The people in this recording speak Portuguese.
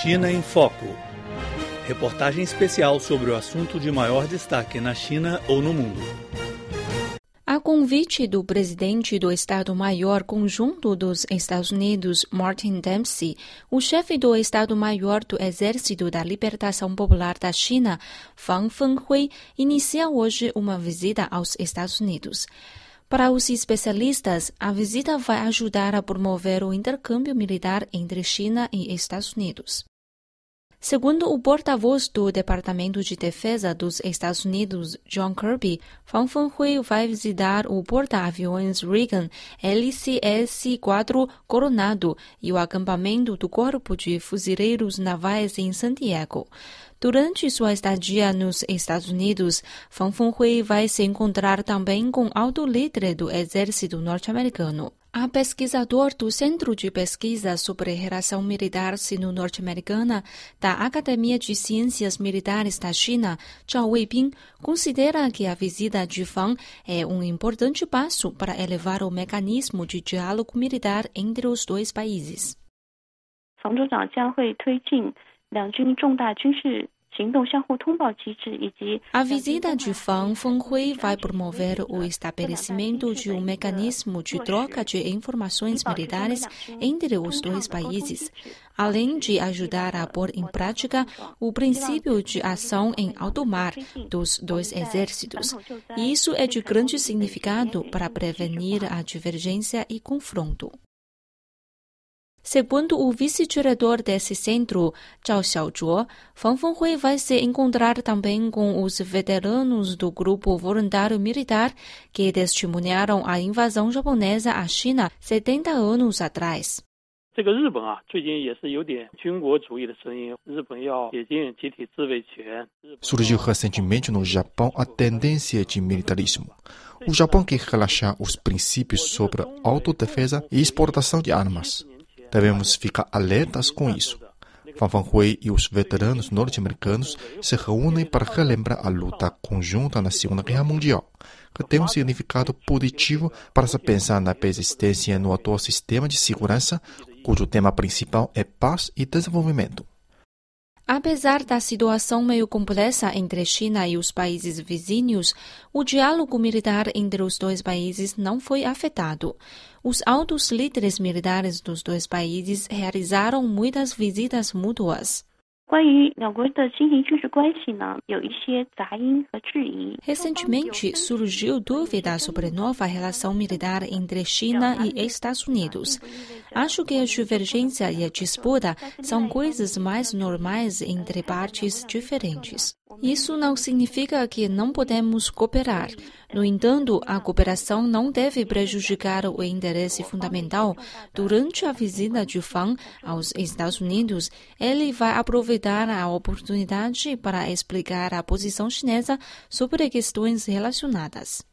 China em Foco. Reportagem especial sobre o assunto de maior destaque na China ou no mundo. A convite do presidente do Estado-Maior Conjunto dos Estados Unidos, Martin Dempsey, o chefe do Estado-Maior do Exército da Libertação Popular da China, Fang Fenghui, inicia hoje uma visita aos Estados Unidos. Para os especialistas, a visita vai ajudar a promover o intercâmbio militar entre China e Estados Unidos. Segundo o porta-voz do Departamento de Defesa dos Estados Unidos, John Kirby, Fang Fenghui vai visitar o porta-aviões Reagan LCS-4 Coronado e o acampamento do Corpo de Fuzileiros Navais em Santiago. Durante sua estadia nos Estados Unidos, Fang Fenghui vai se encontrar também com alto líder do exército norte-americano. A pesquisador do Centro de Pesquisa sobre Relação Militar Sino-Norte-Americana da Academia de Ciências Militares da China, Zhao Weibing, considera que a visita de Fang é um importante passo para elevar o mecanismo de diálogo militar entre os dois países. A visita de Fang Fenghui vai promover o estabelecimento de um mecanismo de troca de informações militares entre os dois países, além de ajudar a pôr em prática o princípio de ação em alto mar dos dois exércitos. Isso é de grande significado para prevenir a divergência e confronto. Segundo o vice-diretor desse centro, Zhao Xiaozhuo, Fang Fenghui vai se encontrar também com os veteranos do grupo voluntário militar que testemunharam a invasão japonesa à China 70 anos atrás. Surgiu recentemente no Japão a tendência de militarismo. O Japão quer relaxar os princípios sobre autodefesa e exportação de armas. Devemos ficar alertas com isso. Fan Fanhui e os veteranos norte-americanos se reúnem para relembrar a luta conjunta na Segunda Guerra Mundial, que tem um significado positivo para se pensar na persistência no atual sistema de segurança, cujo tema principal é paz e desenvolvimento. Apesar da situação meio complexa entre China e os países vizinhos, o diálogo militar entre os dois países não foi afetado. Os altos líderes militares dos dois países realizaram muitas visitas mútuas. Recentemente surgiu dúvida sobre nova relação militar entre China e Estados Unidos. Acho que a divergência e a disputa são coisas mais normais entre partes diferentes. Isso não significa que não podemos cooperar. No entanto, a cooperação não deve prejudicar o interesse fundamental. Durante a visita de Fang aos Estados Unidos, ele vai aproveitar a oportunidade para explicar a posição chinesa sobre questões relacionadas.